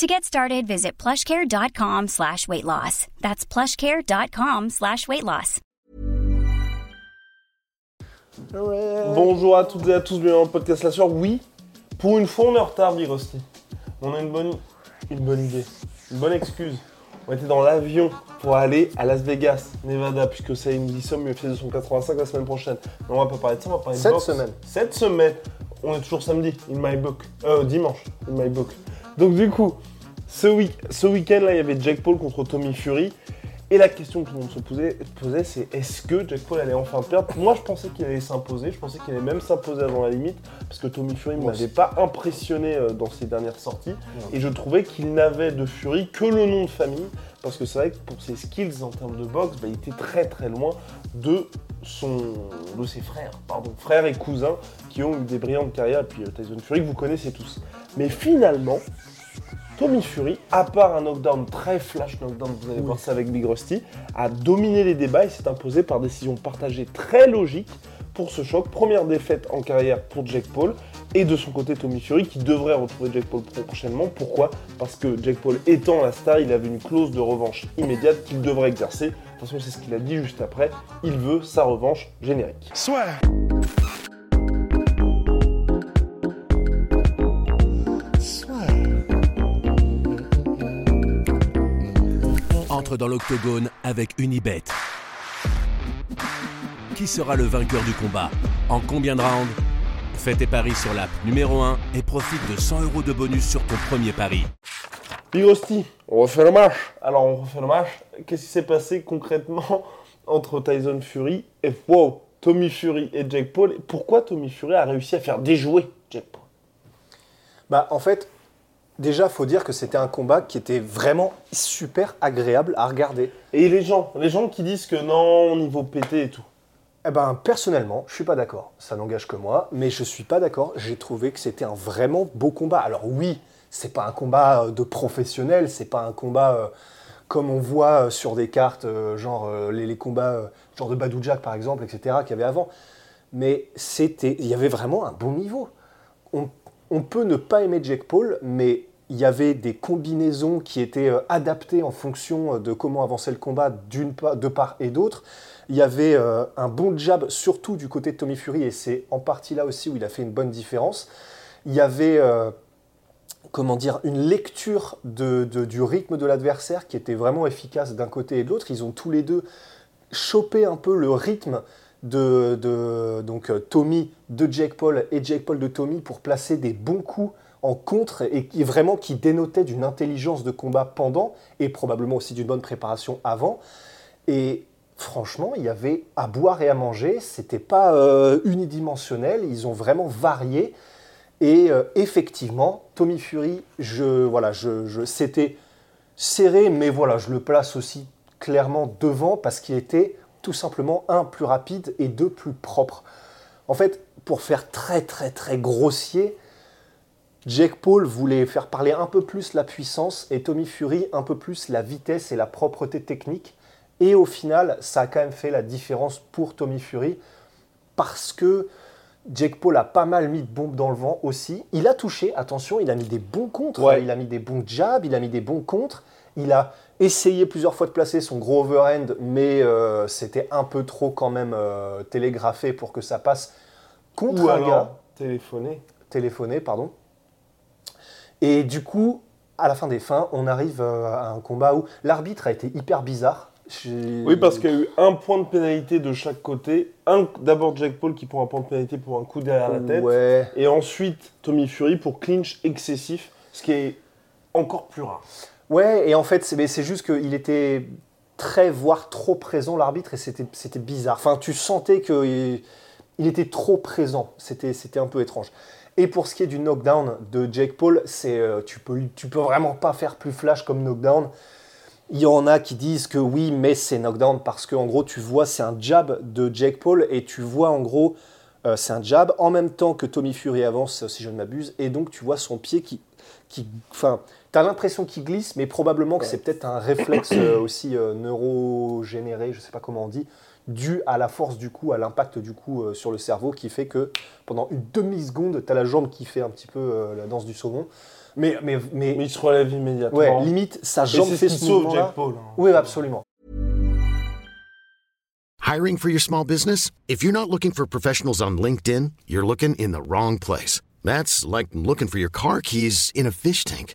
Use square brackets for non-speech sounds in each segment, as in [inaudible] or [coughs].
To get started, visit plushcare.com slash weight loss. That's plushcare.com slash weight loss. Bonjour à toutes et à tous, bienvenue dans le podcast La Sueur. Oui, pour une fois on est en retard, Birosti. On a une bonne, une bonne idée, une bonne excuse. On était dans l'avion pour aller à Las Vegas, Nevada, puisque c'est une Somme UFC 285 la semaine prochaine. Mais on va pas parler de ça, on va parler de Cette boxe. semaine. Cette semaine. On est toujours samedi, in my book. Euh, dimanche, in my book. Donc du coup, ce, week- ce week-end là, il y avait Jack Paul contre Tommy Fury. Et la question que tout le monde se posait, posait, c'est est-ce que Jack Paul allait enfin perdre? Moi, je pensais qu'il allait s'imposer. Je pensais qu'il allait même s'imposer avant la limite, parce que Tommy Fury ne m'avait pas impressionné euh, dans ses dernières sorties. Et je trouvais qu'il n'avait de Fury que le nom de famille, parce que c'est vrai que pour ses skills en termes de boxe, bah, il était très très loin de son, de ses frères, pardon, frères et cousins qui ont eu des brillantes carrières. Et puis euh, Tyson Fury que vous connaissez tous. Mais finalement, Tommy Fury, à part un knockdown très flash knockdown, vous allez voir ça avec Big Rusty, a dominé les débats et s'est imposé par décision partagée très logique pour ce choc. Première défaite en carrière pour Jack Paul. Et de son côté, Tommy Fury qui devrait retrouver Jack Paul prochainement. Pourquoi? Parce que Jack Paul étant la star, il avait une clause de revanche immédiate qu'il devrait exercer. De toute façon, c'est ce qu'il a dit juste après. Il veut sa revanche générique. Swear. entre dans l'octogone avec Unibet. Qui sera le vainqueur du combat En combien de rounds? Fais tes paris sur l'app numéro 1 et profite de 100 euros de bonus sur ton premier pari. Big Rusty, on refait le match. Alors, on refait le match. Qu'est-ce qui s'est passé concrètement [laughs] entre Tyson Fury et wow, Tommy Fury et Jack Paul? Pourquoi Tommy Fury a réussi à faire déjouer Jack Paul? Bah, en fait, déjà, faut dire que c'était un combat qui était vraiment super agréable à regarder. Et les gens, les gens qui disent que non, niveau pété et tout. Eh ben, personnellement, je suis pas d'accord. Ça n'engage que moi, mais je suis pas d'accord. J'ai trouvé que c'était un vraiment beau combat. Alors oui, c'est pas un combat euh, de professionnel, c'est pas un combat euh, comme on voit euh, sur des cartes, genre les, combats genre de Badou Jack par exemple, etc. qu'il y avait avant. Mais c'était, il y avait vraiment un bon niveau. On peut ne pas aimer Jack Paul, mais il y avait des combinaisons qui étaient euh, adaptées en fonction euh, de comment avançait le combat de part et d'autre. Il y avait euh, un bon jab, surtout du côté de Tommy Fury, et c'est en partie là aussi où il a fait une bonne différence. Il y avait, comment dire, une lecture du rythme de l'adversaire qui était vraiment efficace d'un côté et de l'autre. Ils ont tous les deux chopé un peu le rythme de, donc, Tommy de Jake Paul et Jake Paul de Tommy pour placer des bons coups en contre et qui vraiment qui dénotaient d'une intelligence de combat pendant et probablement aussi d'une bonne préparation avant. Et franchement, il y avait à boire et à manger. C'était pas euh, unidimensionnel. Ils ont vraiment varié. Et euh, effectivement, Tommy Fury, je, voilà, je, je- c'était serré, mais voilà, je le place aussi clairement devant parce qu'il était tout simplement un plus rapide et deux plus propre. En fait, pour faire très très très grossier, Jake Paul voulait faire parler un peu plus la puissance et Tommy Fury un peu plus la vitesse et la propreté technique. Et au final, ça a quand même fait la différence pour Tommy Fury parce que Jake Paul a pas mal mis de bombes dans le vent aussi. Il a touché, attention, il a mis des bons contres, Ouais. il a mis des bons jabs, il a mis des bons contres. Il a essayé plusieurs fois de placer son gros overhand, mais euh, c'était un peu trop quand même euh, télégraphé pour que ça passe contre Ou un alors gars téléphoner. téléphoné, pardon. Et du coup, à la fin des fins, on arrive euh, à un combat où l'arbitre a été hyper bizarre. Oui, parce qu'il y a eu un point de pénalité de chaque côté. Un, d'abord Jack Paul qui prend un point de pénalité pour un coup derrière la tête. Ouais. Et ensuite Tommy Fury pour clinch excessif, ce qui est encore plus rare. Ouais, et en fait, c'est mais c'est juste qu'il était très, voire trop présent, l'arbitre, et c'était c'était bizarre. Enfin, tu sentais qu'il il était trop présent. C'était c'était un peu étrange. Et pour ce qui est du knockdown de Jake Paul, c'est euh, tu peux peux vraiment pas faire plus flash comme knockdown. Il y en a qui disent que oui, mais c'est knockdown parce que en gros, tu vois, c'est un jab de Jake Paul et tu vois en gros, euh, c'est un jab en même temps que Tommy Fury avance, si je ne m'abuse, et donc tu vois son pied qui, qui, t'as l'impression qu'il glisse, mais probablement que c'est peut-être un réflexe euh, [coughs] aussi euh, neurogénéré, je sais pas comment on dit, dû à la force du coup, à l'impact du coup euh, sur le cerveau, qui fait que pendant une demi seconde, t'as la jambe qui fait un petit peu euh, la danse du saumon. Mais, mais, mais, Mais il se relève immédiatement. ouais, limite, sa jambe fait ce sauve mouvement-là. Jack Paul. hein. Oui, absolument. Hiring for your small business? If you're not looking for professionals on LinkedIn, you're looking in the wrong place. That's like looking for your car keys in a fish tank.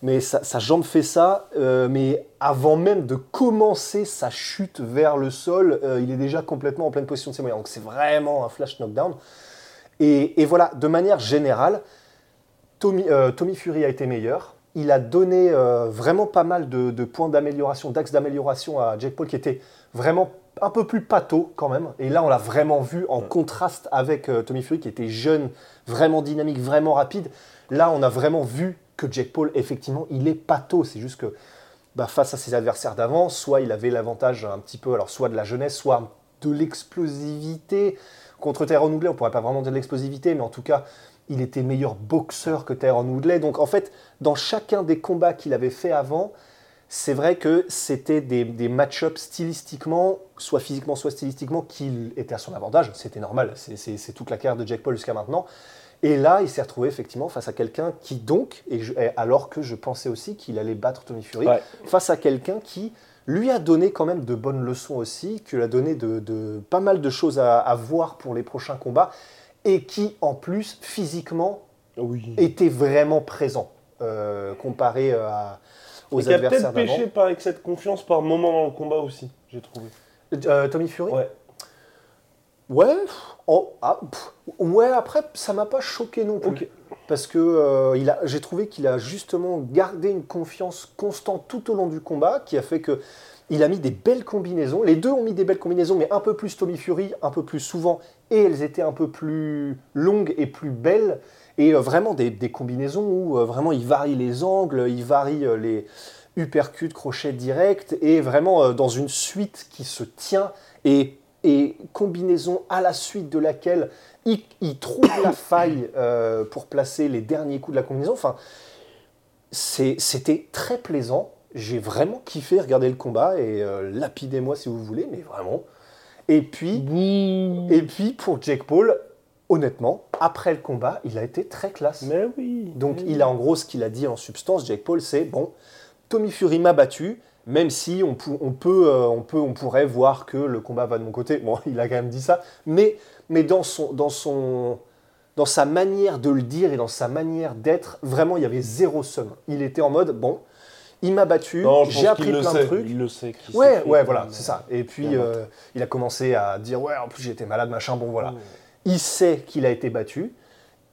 Mais sa, sa jambe fait ça, euh, mais avant même de commencer sa chute vers le sol, euh, il est déjà complètement en pleine position de ses moyens. Donc c'est vraiment un flash knockdown. Et, et voilà, de manière générale, Tommy, euh, Tommy Fury a été meilleur. Il a donné vraiment pas mal de, de points d'amélioration, d'axes d'amélioration à Jake Paul qui était vraiment un peu plus pâteau quand même. Et là, on l'a vraiment vu en contraste avec Tommy Fury qui était jeune, vraiment dynamique, vraiment rapide. Là, on a vraiment vu que Jake Paul, effectivement, il est pâteau. C'est juste que bah, face à ses adversaires d'avant, soit il avait l'avantage un petit peu, alors soit de la jeunesse, soit de l'explosivité. Contre Tyrone Woodley, on pourrait pas vraiment dire de l'explosivité, mais en tout cas, il était meilleur boxeur que Tyrone Woodley. Donc en fait, dans chacun des combats qu'il avait fait avant, c'est vrai que c'était des, match-ups stylistiquement, soit physiquement, soit stylistiquement, qui étaient à son avantage. C'était normal, c'est toute la carrière de Jack Paul jusqu'à maintenant. Et là, il s'est retrouvé effectivement face à quelqu'un qui donc, et je- et alors que je pensais aussi qu'il allait battre Tony Fury, Ouais. face à quelqu'un qui lui a donné quand même de bonnes leçons aussi, qui lui a donné de, de- pas mal de choses à, à voir pour les prochains combats, et qui en plus physiquement Oui. était vraiment présent euh, comparé à, aux Et qui a adversaires peut-être pêché par avec cette confiance par moment dans le combat aussi, j'ai trouvé. Euh, Tommy Fury? Ouais. Ouais, ah, pff, ouais, après, ça m'a pas choqué non plus. Parce que euh, j'ai trouvé qu'il a justement gardé une confiance constante tout au long du combat, qui a fait que il a mis des belles combinaisons. Les deux ont mis des belles combinaisons, mais un peu plus Tommy Fury, un peu plus souvent, et elles étaient un peu plus longues et plus belles. Et euh, vraiment des, des combinaisons où euh, vraiment il varie les angles, il varie les uppercuts, crochets directs, et vraiment dans une suite qui se tient et, et combinaison à la suite de laquelle il, il trouve la faille euh, pour placer les derniers coups de la combinaison. Enfin, c'était très plaisant. J'ai vraiment kiffé regarder le combat et euh, lapidez-moi si vous voulez, mais vraiment. Et puis, et puis pour Jake Paul, honnêtement, après le combat, il a été très classe. Mais oui. Donc mais il a en gros ce qu'il a dit en substance, Jake Paul, c'est bon, Tommy Fury m'a battu, même si on, peut, euh, on peut, on pourrait voir que le combat va de mon côté. Bon, [laughs] il a quand même dit ça, mais, mais dans son, dans son, dans sa manière de le dire et dans sa manière d'être, vraiment, il y avait zéro somme. Il était en mode bon, il m'a battu, j'ai appris plein sait, de trucs. Il le sait. Ouais, ouais, voilà, c'est ça. Et puis, euh, il a commencé à dire, ouais, en plus j'étais malade, machin, bon voilà. Il sait qu'il a été battu,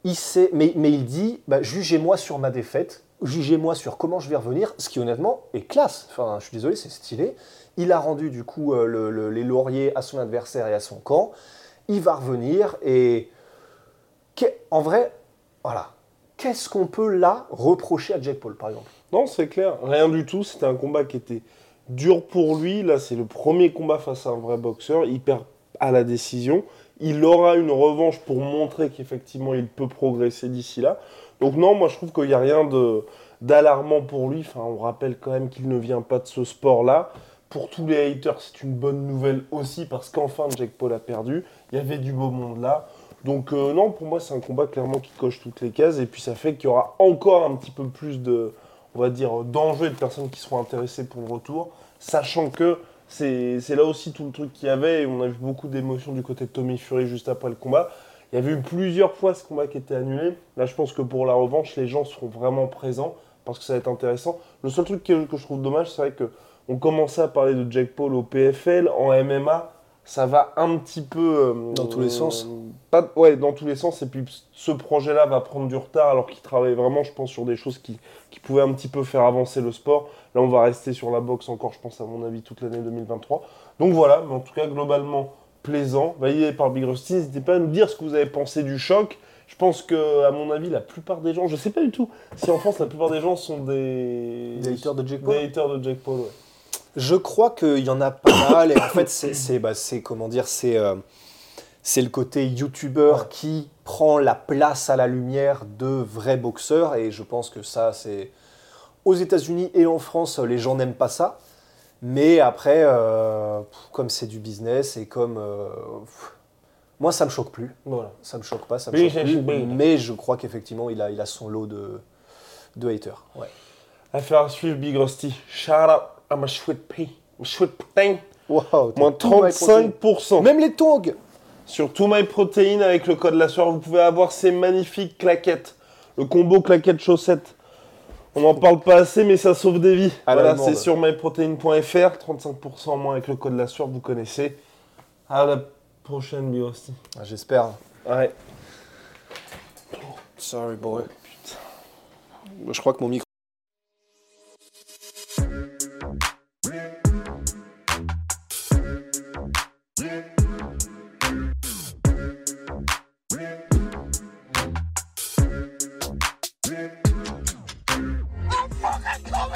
il mais, il dit, bah, jugez-moi sur ma défaite, jugez-moi sur comment je vais revenir, ce qui honnêtement est classe. Je suis désolé, c'est stylé. Il a rendu du coup euh, le- le- les lauriers à son adversaire et à son camp. Il va revenir et en vrai, voilà. Qu'est-ce qu'on peut là reprocher à Jake Paul, par exemple? Non, c'est clair, rien du tout. C'était un combat qui était dur pour lui. Là, c'est le premier combat face à un vrai boxeur. Il perd à la décision. Il aura une revanche pour montrer qu'effectivement il peut progresser d'ici là. Donc non, moi je trouve qu'il n'y a rien d'alarmant pour lui. Enfin, on rappelle quand même qu'il ne vient pas de ce sport-là. Pour tous les haters, c'est une bonne nouvelle aussi parce qu'enfin Jake Paul a perdu. Il y avait du beau monde là. Donc euh, non, pour moi c'est un combat clairement qui coche toutes les cases et puis ça fait qu'il y aura encore un petit peu plus de, on va dire, d'enjeux de personnes qui seront intéressées pour le retour, sachant que c'est là aussi tout le truc qu'il y avait et on a vu beaucoup d'émotions du côté de Tommy Fury juste après le combat. Il y avait eu plusieurs fois ce combat qui était annulé. Là, je pense que pour la revanche, les gens seront vraiment présents parce que ça va être intéressant. Le seul truc que, que je trouve dommage, c'est vrai que on commençait à parler de Jack Paul au PFL, en MMA. ça va un petit peu. euh, Dans tous les sens. Pas, Ouais, dans tous les sens. Et puis ce projet-là va prendre du retard alors qu'il travaille vraiment, je pense, sur des choses qui, qui pouvaient un petit peu faire avancer le sport. Là, on va rester sur la boxe encore, je pense, à mon avis, toute l'année 2023. Donc voilà, mais en tout cas, globalement, plaisant. Validé par Big Rusty. N'hésitez pas à nous dire ce que vous avez pensé du choc. Je pense que, à mon avis, la plupart des gens, je sais pas du tout si en France la plupart des gens sont des. Des haters de Jake Paul Des haters de Jake Paul, ouais. Je crois qu'il y en a pas mal. Et en fait, c'est, bah, c'est, comment dire, c'est, euh, c'est le côté youtubeur Ouais. qui prend la place à la lumière de vrais boxeurs. Et je pense que ça, c'est. Aux États-Unis et en France, les gens n'aiment pas ça. Mais après, euh, comme c'est du business et comme. euh, pff, moi, ça me choque plus. Voilà. Ça me choque pas, ça me Oui, choque plus. Mais je crois qu'effectivement, il a, il a son lot de, de haters. Ouais. À suivre, Big Rusty. Shout out à ma chouette pay. Ma chouette putain. Wow, protein. 35%. Même les tongs Sur tout My Protein avec le code la soirée, vous pouvez avoir ces magnifiques claquettes. Le combo claquettes chaussettes. On n'en parle pas assez, mais ça sauve des vies. À voilà, c'est sur myprotein.fr. 35% en moins avec le code la soirée, vous connaissez. À la prochaine, Rusty. Ah, J'espère. Ouais. Sorry boy. Je crois que mon micro.